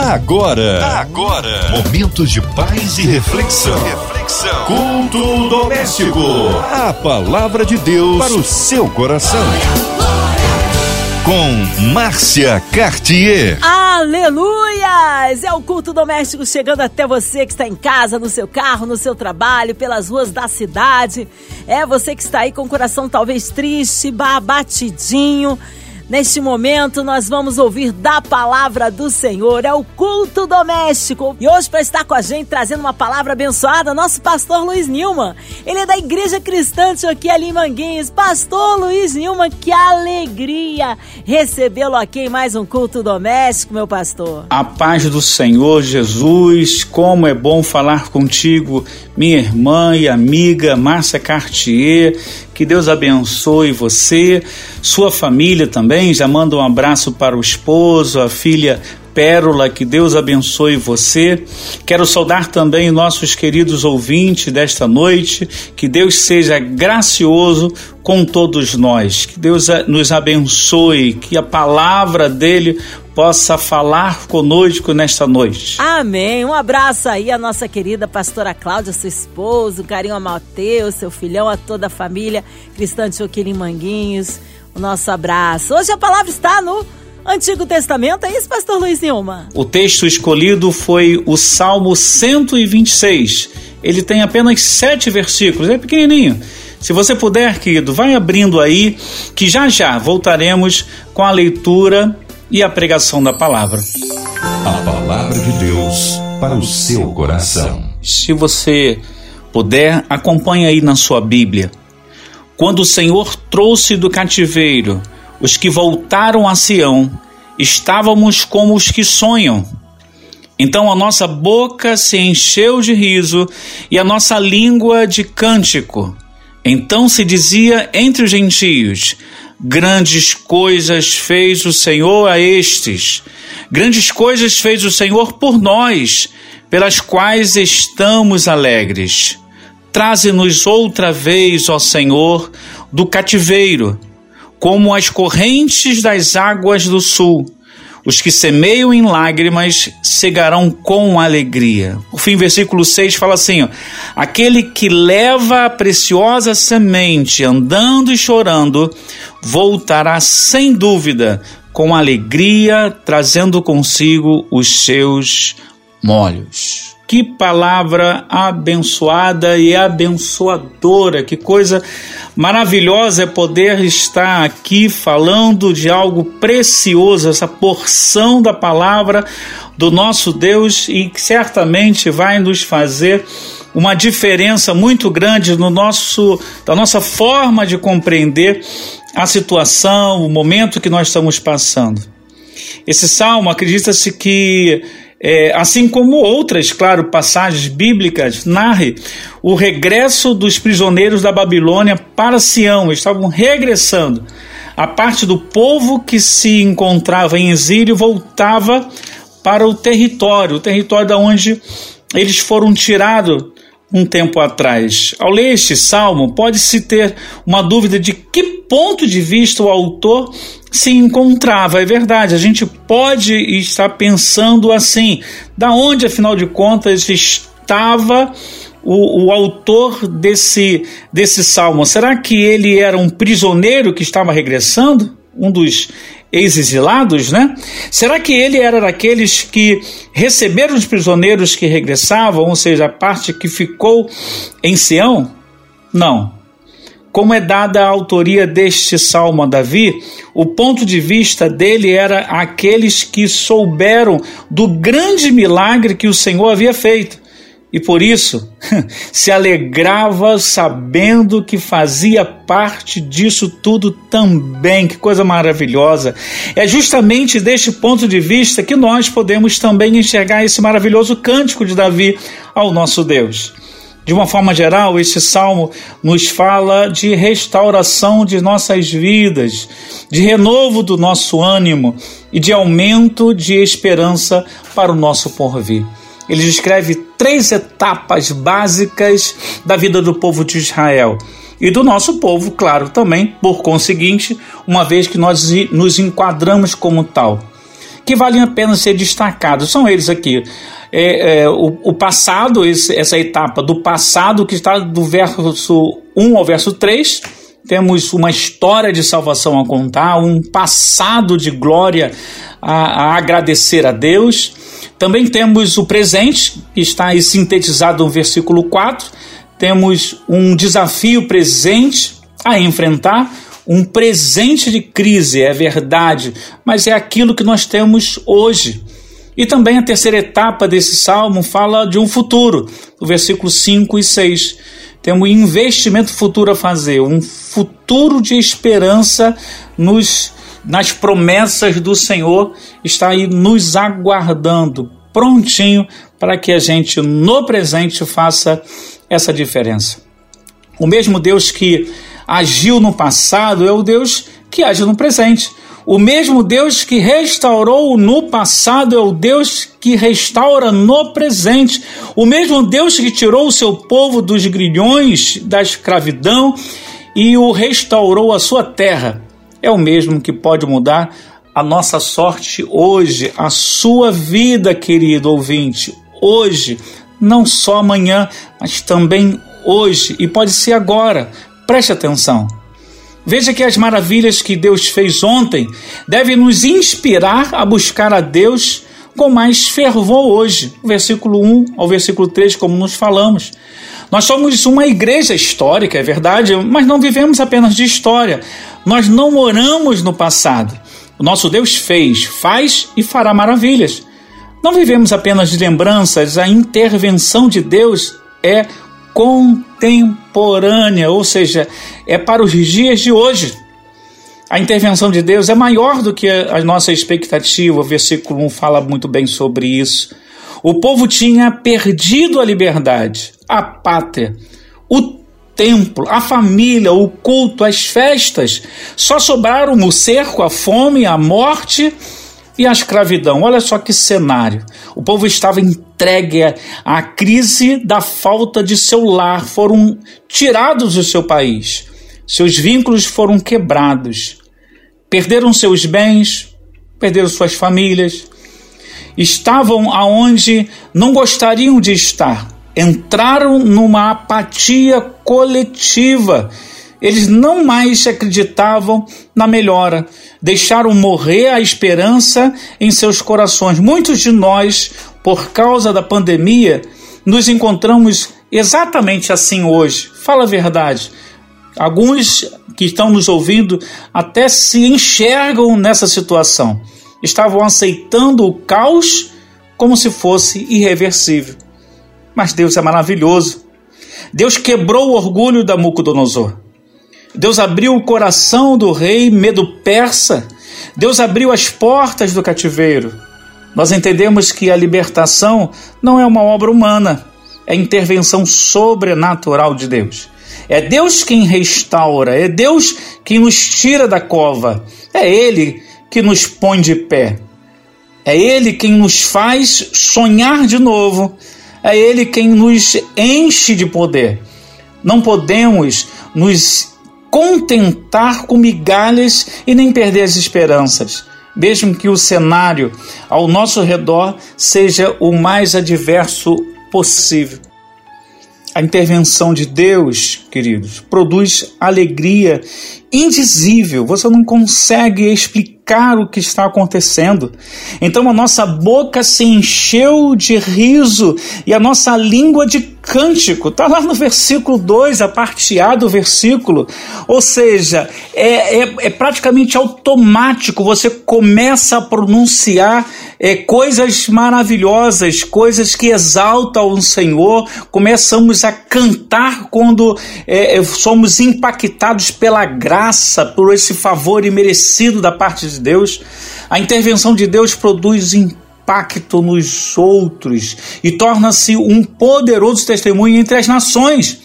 Agora, agora, momentos de paz e reflexão. reflexão. Culto doméstico. A palavra de Deus para o seu coração. Com Márcia Cartier. Aleluias! É o culto doméstico chegando até você que está em casa, no seu carro, no seu trabalho, pelas ruas da cidade. É você que está aí com o coração talvez triste, batidinho Neste momento, nós vamos ouvir da palavra do Senhor, é o culto doméstico. E hoje, para estar com a gente, trazendo uma palavra abençoada, nosso pastor Luiz Nilman. Ele é da Igreja Cristã aqui ali em Manguinhos. Pastor Luiz Nilman, que alegria recebê-lo aqui em mais um culto doméstico, meu pastor. A paz do Senhor Jesus, como é bom falar contigo, minha irmã e amiga Márcia Cartier que Deus abençoe você, sua família também. Já manda um abraço para o esposo, a filha Pérola, que Deus abençoe você. Quero saudar também nossos queridos ouvintes desta noite, que Deus seja gracioso com todos nós, que Deus nos abençoe, que a palavra dele possa falar conosco nesta noite. Amém. Um abraço aí à nossa querida pastora Cláudia, seu esposo, um carinho a Mateus, seu filhão, a toda a família cristã de Choquirim Manguinhos. O nosso abraço. Hoje a palavra está no Antigo Testamento, é isso, pastor Luiz Nilma? O texto escolhido foi o Salmo 126. Ele tem apenas sete versículos, é pequenininho. Se você puder, querido, vai abrindo aí, que já já voltaremos com a leitura e a pregação da palavra. A palavra de Deus para o seu coração. Se você puder, acompanhe aí na sua Bíblia. Quando o Senhor trouxe do cativeiro os que voltaram a Sião, estávamos como os que sonham. Então a nossa boca se encheu de riso e a nossa língua de cântico. Então se dizia entre os gentios: Grandes coisas fez o Senhor a estes, grandes coisas fez o Senhor por nós, pelas quais estamos alegres. Traze-nos outra vez, ó Senhor, do cativeiro, como as correntes das águas do sul os que semeiam em lágrimas cegarão com alegria. O fim, versículo 6 fala assim: ó, aquele que leva a preciosa semente andando e chorando, voltará sem dúvida com alegria, trazendo consigo os seus molhos. Que palavra abençoada e abençoadora, que coisa maravilhosa é poder estar aqui falando de algo precioso, essa porção da palavra do nosso Deus e que certamente vai nos fazer uma diferença muito grande no nosso da nossa forma de compreender a situação, o momento que nós estamos passando. Esse salmo acredita-se que é, assim como outras, claro, passagens bíblicas, narre o regresso dos prisioneiros da Babilônia para Sião. Eles estavam regressando. A parte do povo que se encontrava em exílio voltava para o território, o território da onde eles foram tirados um tempo atrás. Ao ler este salmo, pode-se ter uma dúvida de que ponto de vista o autor se encontrava. É verdade, a gente pode estar pensando assim: da onde, afinal de contas, estava o, o, autor desse, desse salmo? Será que ele era um prisioneiro que estava regressando? Um dos ex-exilados, né? Será que ele era daqueles que receberam os prisioneiros que regressavam, ou seja, a parte que ficou em Sião? Não. Como é dada a autoria deste salmo a Davi, o ponto de vista dele era aqueles que souberam do grande milagre que o Senhor havia feito e por isso se alegrava sabendo que fazia parte disso tudo também. Que coisa maravilhosa! É justamente deste ponto de vista que nós podemos também enxergar esse maravilhoso cântico de Davi ao nosso Deus. De uma forma geral, este salmo nos fala de restauração de nossas vidas, de renovo do nosso ânimo e de aumento de esperança para o nosso porvir ele descreve três etapas básicas da vida do povo de Israel e do nosso povo, claro, também, por conseguinte, uma vez que nós nos enquadramos como tal. Que valem a pena ser destacados. São eles aqui. É, é, o, o, passado, esse, essa etapa do passado, que está do verso 1 ao verso 3. Temos uma história de salvação a contar, um passado de glória a, a agradecer a Deus. Também temos o presente, que está aí sintetizado no versículo 4. Temos um desafio presente a enfrentar um presente de crise, é verdade, mas é aquilo que nós temos hoje. E também a terceira etapa desse salmo fala de um futuro, no versículo 5 e 6. Temos um investimento futuro a fazer, um futuro de esperança nos, nas promessas do Senhor está aí nos aguardando, prontinho para que a gente no presente faça essa diferença. O mesmo Deus que agiu no passado é o Deus que age no presente. O mesmo Deus que restaurou no passado é o Deus que restaura no presente. O mesmo Deus que tirou o seu povo dos grilhões da escravidão e o restaurou a sua terra é o mesmo que pode mudar a nossa sorte hoje, a sua vida, querido ouvinte, hoje, não só amanhã, mas também hoje e pode ser agora. Preste atenção. Veja que as maravilhas que Deus fez ontem devem nos inspirar a buscar a Deus com mais fervor hoje. Versículo 1 ao versículo 3, como nos falamos. Nós somos uma igreja histórica, é verdade, mas não vivemos apenas de história. Nós não oramos no passado. O nosso Deus fez, faz e fará maravilhas. Não vivemos apenas de lembranças, a intervenção de Deus é contemporânea, ou seja, é para os dias de hoje. A intervenção de Deus é maior do que a nossa expectativa. O versículo 1 fala muito bem sobre isso. O povo tinha perdido a liberdade, a pátria, o templo, a família, o culto, as festas. Só sobraram o cerco, a fome, a morte e a escravidão. Olha só que cenário. O povo estava entregue à crise da falta de seu lar, foram tirados do seu país, seus vínculos foram quebrados, perderam seus bens, perderam suas famílias, estavam aonde não gostariam de estar, entraram numa apatia coletiva. Eles não mais acreditavam na melhora, deixaram morrer a esperança em seus corações. Muitos de nós, por causa da pandemia, nos encontramos exatamente assim hoje. Fala a verdade. Alguns que estão nos ouvindo até se enxergam nessa situação. Estavam aceitando o caos como se fosse irreversível. Mas Deus é maravilhoso. Deus quebrou o orgulho da Mucodonosor. Deus abriu o coração do rei Medo Persa. Deus abriu as portas do cativeiro. Nós entendemos que a libertação não é uma obra humana, é intervenção sobrenatural de Deus. É Deus quem restaura, é Deus quem nos tira da cova, é Ele que nos põe de pé, é Ele quem nos faz sonhar de novo, é Ele quem nos enche de poder. Não podemos nos contentar com migalhas e nem perder as esperanças, mesmo que o cenário ao nosso redor seja o mais adverso possível. A intervenção de Deus, queridos, produz alegria indizível. Você não consegue explicar o que está acontecendo. Então a nossa boca se encheu de riso e a nossa língua de cântico. Está lá no versículo 2, a parte A do versículo. Ou seja, é, é, é praticamente automático. Você começa a pronunciar é, coisas maravilhosas, coisas que exaltam o Senhor. Começamos a cantar quando é, somos impactados pela graça, por esse favor imerecido da parte de Deus. A intervenção de Deus produz impacto impacto nos outros e torna-se um poderoso testemunho entre as nações.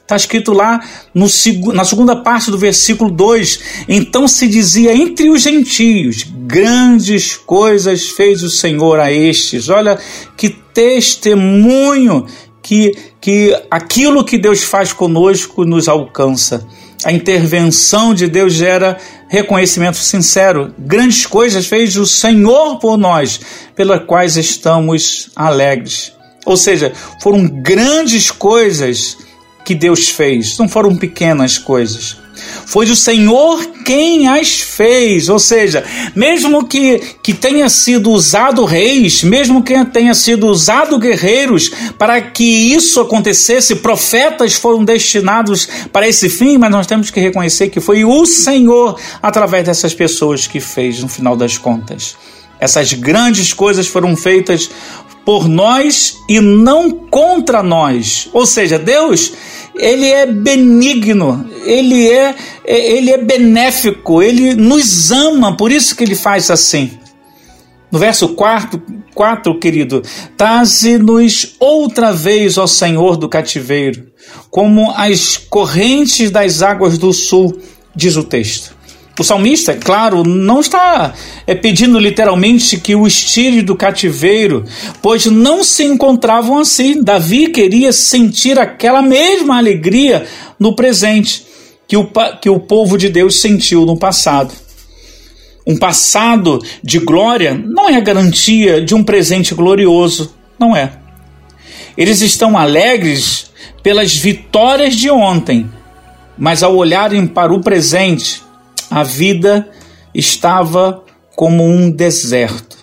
Está escrito lá no, na segunda parte do versículo 2: Então se dizia entre os gentios: Grandes coisas fez o Senhor a estes. Olha que testemunho que, que aquilo que Deus faz conosco nos alcança. A intervenção de Deus gera reconhecimento sincero. Grandes coisas fez o Senhor por nós, pelas quais estamos alegres. Ou seja, foram grandes coisas que Deus fez, não foram pequenas coisas. Foi o Senhor quem as fez, ou seja, mesmo que, que tenha sido usado reis, mesmo que tenha sido usado guerreiros para que isso acontecesse, profetas foram destinados para esse fim, mas nós temos que reconhecer que foi o Senhor, através dessas pessoas, que fez no final das contas. Essas grandes coisas foram feitas por nós e não contra nós. Ou seja, Deus, ele é benigno, ele é, ele é benéfico, ele nos ama, por isso que ele faz assim. No verso 4, 4 querido, traze-nos outra vez, ó Senhor do cativeiro, como as correntes das águas do sul, diz o texto. O salmista, claro, não está é, pedindo literalmente que o estire do cativeiro, pois não se encontravam assim. Davi queria sentir aquela mesma alegria no presente que o, que o povo de Deus sentiu no passado. Um passado de glória não é a garantia de um presente glorioso, não é. Eles estão alegres pelas vitórias de ontem, mas ao olharem para o presente, a vida estava como um deserto.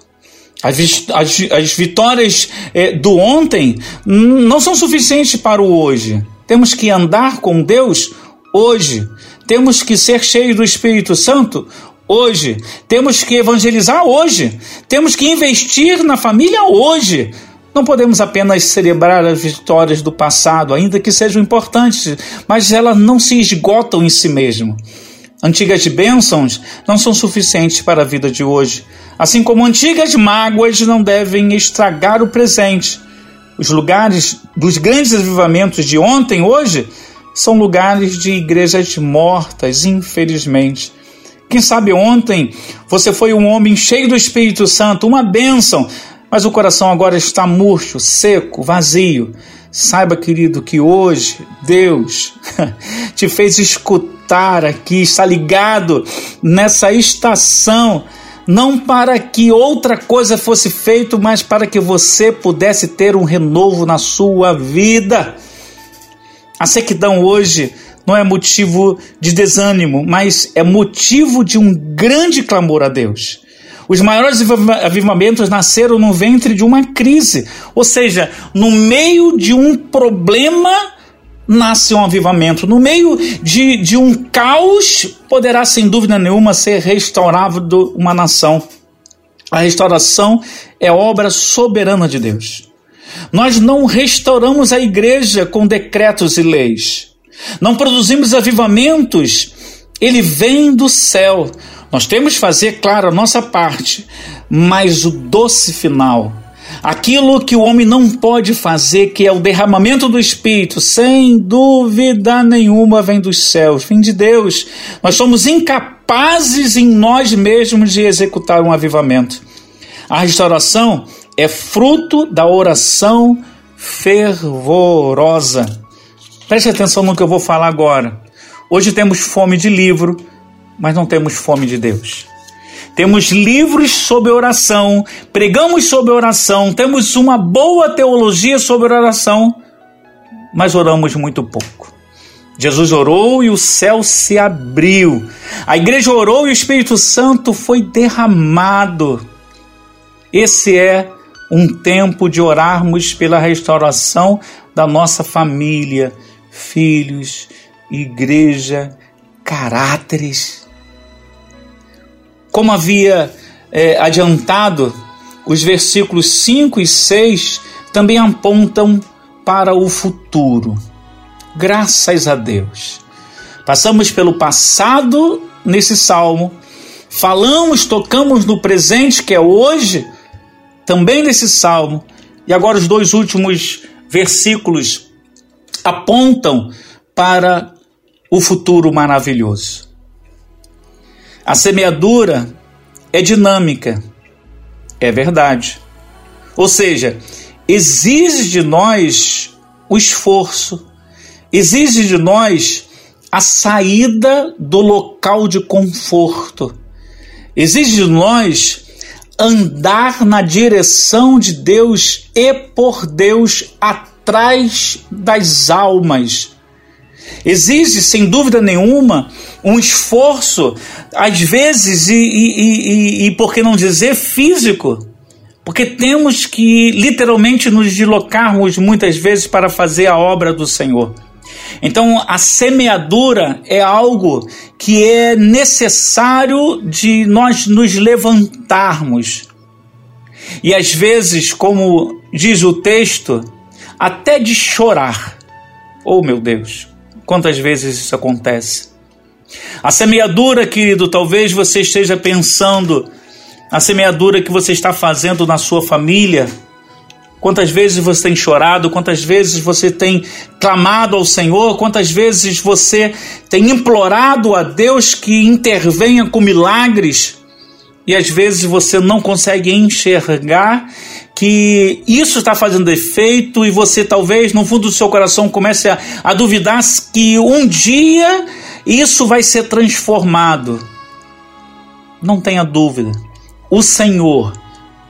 As, as, as vitórias é, do ontem não são suficientes para o hoje. Temos que andar com Deus hoje. Temos que ser cheios do Espírito Santo hoje. Temos que evangelizar hoje. Temos que investir na família hoje. Não podemos apenas celebrar as vitórias do passado, ainda que sejam importantes, mas elas não se esgotam em si mesmo. Antigas bênçãos não são suficientes para a vida de hoje, assim como antigas mágoas não devem estragar o presente. Os lugares dos grandes avivamentos de ontem, hoje, são lugares de igrejas mortas, infelizmente. Quem sabe ontem você foi um homem cheio do Espírito Santo, uma bênção, mas o coração agora está murcho, seco, vazio. Saiba, querido, que hoje Deus te fez escutar aqui, está ligado nessa estação, não para que outra coisa fosse feita, mas para que você pudesse ter um renovo na sua vida. A sequidão hoje não é motivo de desânimo, mas é motivo de um grande clamor a Deus. Os maiores avivamentos nasceram no ventre de uma crise, ou seja, no meio de um problema nasce um avivamento. No meio de, de um caos, poderá sem dúvida nenhuma ser restaurado uma nação. A restauração é obra soberana de Deus. Nós não restauramos a igreja com decretos e leis. Não produzimos avivamentos. Ele vem do céu. Nós temos que fazer, claro, a nossa parte, mas o doce final, aquilo que o homem não pode fazer, que é o derramamento do Espírito, sem dúvida nenhuma vem dos céus, vem de Deus. Nós somos incapazes em nós mesmos de executar um avivamento. A restauração é fruto da oração fervorosa. Preste atenção no que eu vou falar agora. Hoje temos fome de livro mas não temos fome de Deus. Temos livros sobre oração, pregamos sobre oração, temos uma boa teologia sobre oração, mas oramos muito pouco. Jesus orou e o céu se abriu. A igreja orou e o Espírito Santo foi derramado. Esse é um tempo de orarmos pela restauração da nossa família, filhos, igreja, caráteres. Como havia é, adiantado, os versículos 5 e 6 também apontam para o futuro. Graças a Deus. Passamos pelo passado nesse salmo, falamos, tocamos no presente, que é hoje, também nesse salmo, e agora os dois últimos versículos apontam para o futuro maravilhoso. A semeadura é dinâmica, é verdade. Ou seja, exige de nós o esforço, exige de nós a saída do local de conforto. Exige de nós andar na direção de Deus e por Deus atrás das almas. Exige, sem dúvida nenhuma, um esforço, às vezes, e, e, e, e por que não dizer físico, porque temos que literalmente nos deslocarmos muitas vezes para fazer a obra do Senhor. Então, a semeadura é algo que é necessário de nós nos levantarmos. E às vezes, como diz o texto, até de chorar. Oh, meu Deus, quantas vezes isso acontece? A semeadura, querido, talvez você esteja pensando, a semeadura que você está fazendo na sua família, Quantas vezes você tem chorado, quantas vezes você tem clamado ao Senhor, quantas vezes você tem implorado a Deus que intervenha com milagres, e às vezes você não consegue enxergar que isso está fazendo efeito e você talvez no fundo do seu coração comece a, a duvidar que um dia isso vai ser transformado. Não tenha dúvida. O Senhor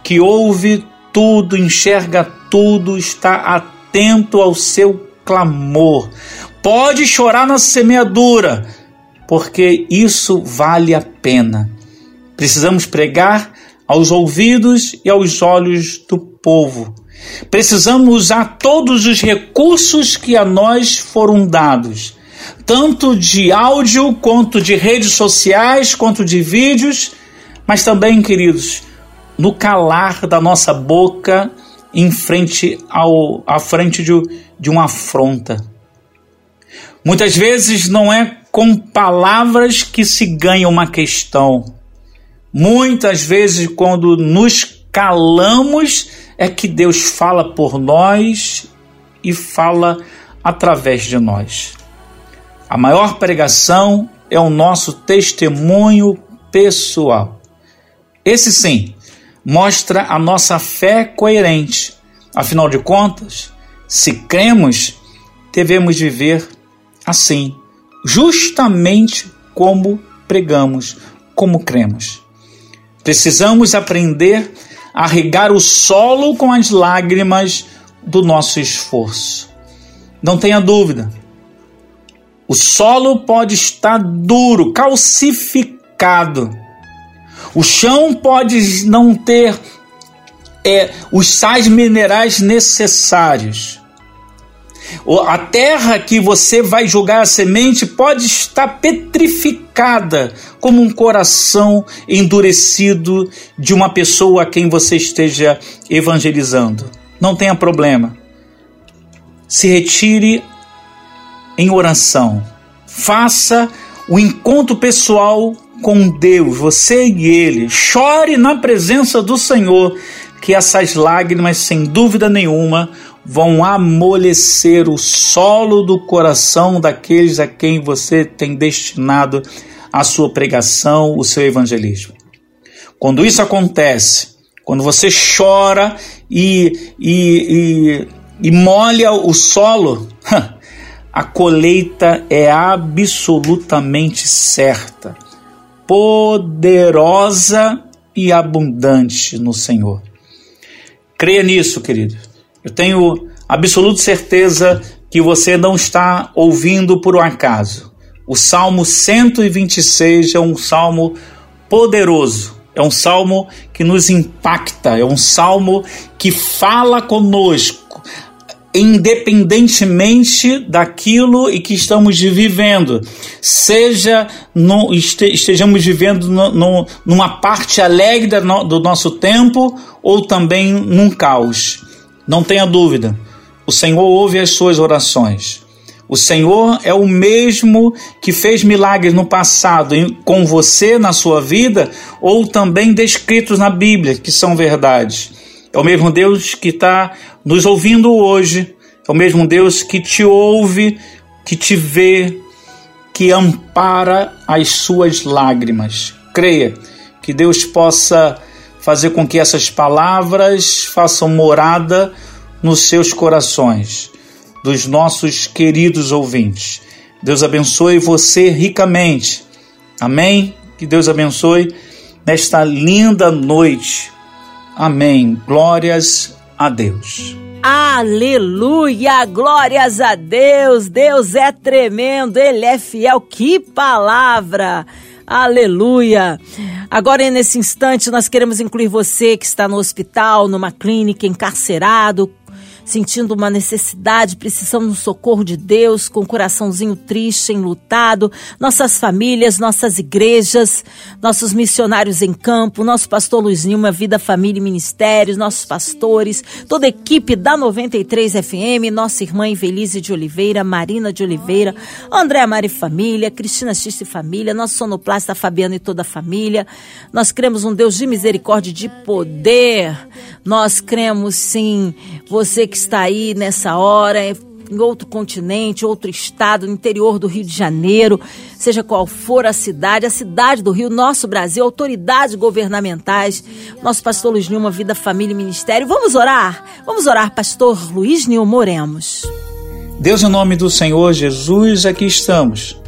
que ouve tudo, enxerga tudo, está atento ao seu clamor. Pode chorar na semeadura, porque isso vale a pena. Precisamos pregar aos ouvidos e aos olhos do povo. Precisamos usar todos os recursos que a nós foram dados, tanto de áudio, quanto de redes sociais, quanto de vídeos, mas também, queridos, no calar da nossa boca em frente ao à frente de, de uma afronta. Muitas vezes não é com palavras que se ganha uma questão. Muitas vezes, quando nos calamos, é que Deus fala por nós e fala através de nós. A maior pregação é o nosso testemunho pessoal. Esse sim mostra a nossa fé coerente. Afinal de contas, se cremos, devemos viver assim, justamente como pregamos, como cremos. Precisamos aprender a regar o solo com as lágrimas do nosso esforço. Não tenha dúvida. O solo pode estar duro, calcificado, o chão pode não ter é, os sais minerais necessários. A terra que você vai jogar a semente pode estar petrificada, como um coração endurecido de uma pessoa a quem você esteja evangelizando. Não tenha problema. Se retire em oração. Faça o encontro pessoal com Deus, você e ele. Chore na presença do Senhor, que essas lágrimas, sem dúvida nenhuma, vão amolecer o solo do coração daqueles a quem você tem destinado a sua pregação, o seu evangelismo. Quando isso acontece, quando você chora e, e, e, e molha o solo, a colheita é absolutamente certa poderosa e abundante no Senhor. Creia nisso, querido. Eu tenho absoluta certeza que você não está ouvindo por um acaso. O Salmo 126 é um salmo poderoso, é um salmo que nos impacta, é um salmo que fala conosco, independentemente daquilo e que estamos vivendo, seja no, estejamos vivendo no, no, numa parte alegre do nosso tempo ou também num caos. Não tenha dúvida, o Senhor ouve as suas orações. O Senhor é o mesmo que fez milagres no passado com você na sua vida ou também descritos na Bíblia, que são verdades. É o mesmo Deus que está nos ouvindo hoje, é o mesmo Deus que te ouve, que te vê, que ampara as suas lágrimas. Creia que Deus possa fazer com que essas palavras façam morada nos seus corações, dos nossos queridos ouvintes. Deus abençoe você ricamente. Amém? Que Deus abençoe nesta linda noite. Amém. Glórias a Deus. Aleluia! Glórias a Deus! Deus é tremendo, Ele é fiel. Que palavra! Aleluia! Agora, nesse instante, nós queremos incluir você que está no hospital, numa clínica, encarcerado, sentindo uma necessidade, precisando do socorro de Deus, com o coraçãozinho triste, enlutado, nossas famílias, nossas igrejas, nossos missionários em campo, nosso pastor Luiz Nilma, Vida, Família e Ministérios, nossos pastores, toda a equipe da 93 FM, nossa irmã Invelise de Oliveira, Marina de Oliveira, André Mari Família, Cristina Xiste e Família, nosso sonoplasta Fabiano e toda a família. Nós cremos um Deus de misericórdia e de poder. Nós cremos sim, você que está aí nessa hora, em outro continente, outro estado, no interior do Rio de Janeiro, seja qual for a cidade, a cidade do Rio, nosso Brasil, autoridades governamentais, nosso pastor Luiz Nilma, Vida, Família e Ministério. Vamos orar? Vamos orar, pastor Luiz Nilma, oremos. Deus, em nome do Senhor Jesus, aqui estamos.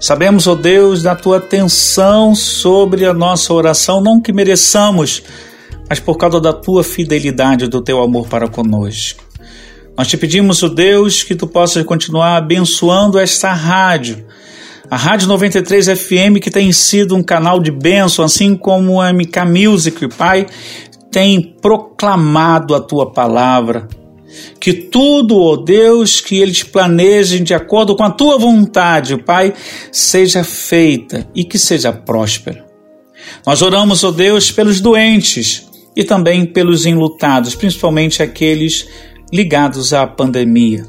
Sabemos, ó oh Deus, da tua atenção sobre a nossa oração, não que mereçamos, mas por causa da tua fidelidade, do teu amor para conosco. Nós te pedimos, o oh Deus, que tu possas continuar abençoando esta rádio, a Rádio 93 FM, que tem sido um canal de bênção, assim como a MK Music, Pai, tem proclamado a tua palavra. Que tudo, ó oh Deus, que eles planejem de acordo com a tua vontade, Pai, seja feita e que seja próspera. Nós oramos, ó oh Deus, pelos doentes, e também pelos enlutados, principalmente aqueles ligados à pandemia.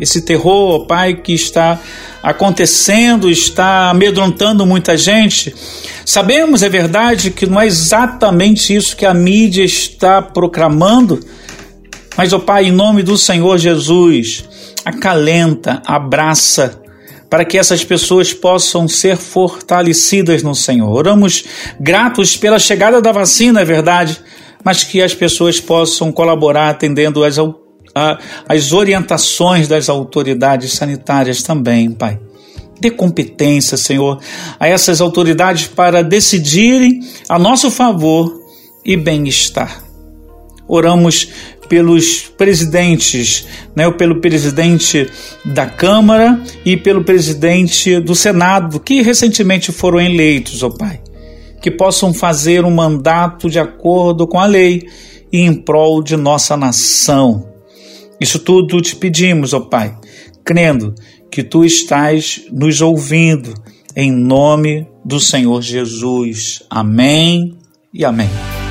Esse terror, ó Pai, que está acontecendo, está amedrontando muita gente. Sabemos, é verdade, que não é exatamente isso que a mídia está proclamando, mas, ó Pai, em nome do Senhor Jesus, acalenta, abraça, para que essas pessoas possam ser fortalecidas no Senhor. Oramos gratos pela chegada da vacina, é verdade, mas que as pessoas possam colaborar atendendo a, as orientações das autoridades sanitárias também, Pai. Dê competência, Senhor, a essas autoridades para decidirem a nosso favor e bem-estar. Oramos pelos presidentes, né, pelo presidente da Câmara e pelo presidente do Senado, que recentemente foram eleitos, ó oh Pai que possam fazer um mandato de acordo com a lei e em prol de nossa nação. Isso tudo te pedimos, ó Pai, crendo que tu estás nos ouvindo, em nome do Senhor Jesus. Amém e amém.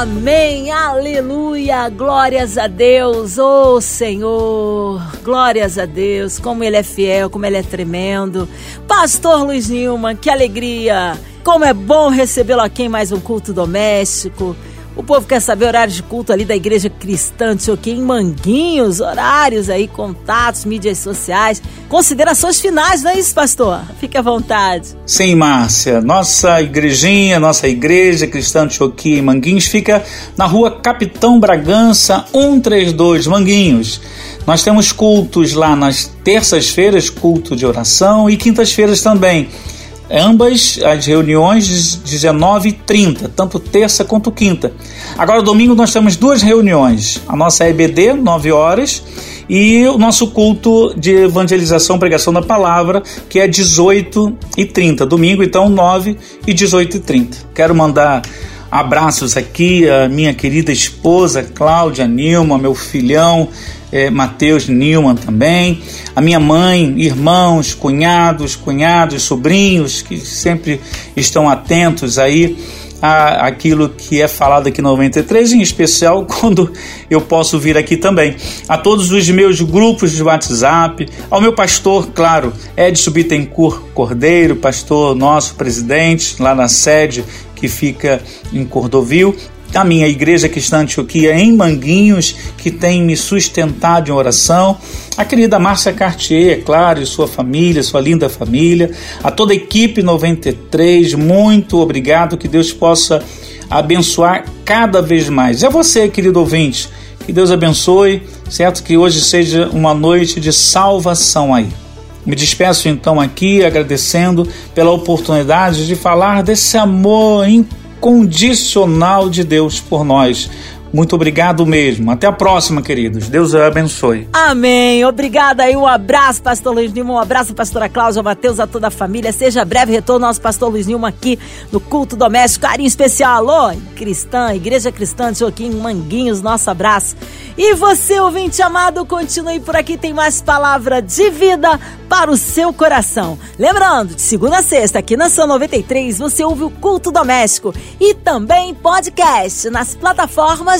Amém, aleluia, glórias a Deus, ô oh, Senhor, glórias a Deus, como Ele é fiel, como Ele é tremendo. Pastor Luiz Nilman, que alegria. Como é bom recebê-lo aqui em mais um culto doméstico. O povo quer saber horários de culto ali da Igreja Cristã de Choquim em Manguinhos, horários aí, contatos, mídias sociais. Considerações finais, não é isso, pastor? Fique à vontade. Sim, Márcia. Nossa igrejinha, nossa Igreja Cristã de Choquim em Manguinhos fica na rua Capitão Bragança 132, Manguinhos. Nós temos cultos lá nas terças-feiras, culto de oração, e quintas-feiras também ambas as reuniões 19 e 30, tanto terça quanto quinta. Agora, domingo, nós temos duas reuniões: a nossa EBD, 9 horas, e o nosso culto de evangelização, pregação da palavra, que é 18 e 30. Domingo, então, 9 e 18 e 30. Quero mandar abraços aqui à minha querida esposa Cláudia Nilma, meu filhão é, Mateus Nilman também, a minha mãe, irmãos, cunhados, cunhados, sobrinhos que sempre estão atentos aí a aquilo que é falado aqui no 93, em especial quando eu posso vir aqui também. A todos os meus grupos de WhatsApp, ao meu pastor, claro, Edson Bittencourt Cordeiro, pastor nosso presidente lá na sede que fica em Cordovil, a minha igreja cristã Antioquia em Manguinhos, que tem me sustentado em oração, a querida Márcia Cartier, é claro, e sua família, sua linda família, a toda a equipe 93, muito obrigado, que Deus possa abençoar cada vez mais. É você, querido ouvinte, Que Deus abençoe, certo? Que hoje seja uma noite de salvação aí. Me despeço então aqui agradecendo pela oportunidade de falar desse amor incondicional de Deus por nós. Muito obrigado mesmo. Até a próxima, queridos. Deus abençoe. Amém. Obrigada aí. Um abraço, pastor Luiz Nilma. Um abraço, pastora Cláudia, Mateus, a toda a família. Seja breve retorno nosso pastor Luiz Nilma aqui no culto doméstico. Carinho especial. Alô, cristã, Igreja Cristã de Joaquim Manguinhos. Nosso abraço. E você, ouvinte amado, continue por aqui. Tem mais palavra de vida para o seu coração. Lembrando, de segunda a sexta, aqui na São 93, você ouve o culto doméstico e também podcast nas plataformas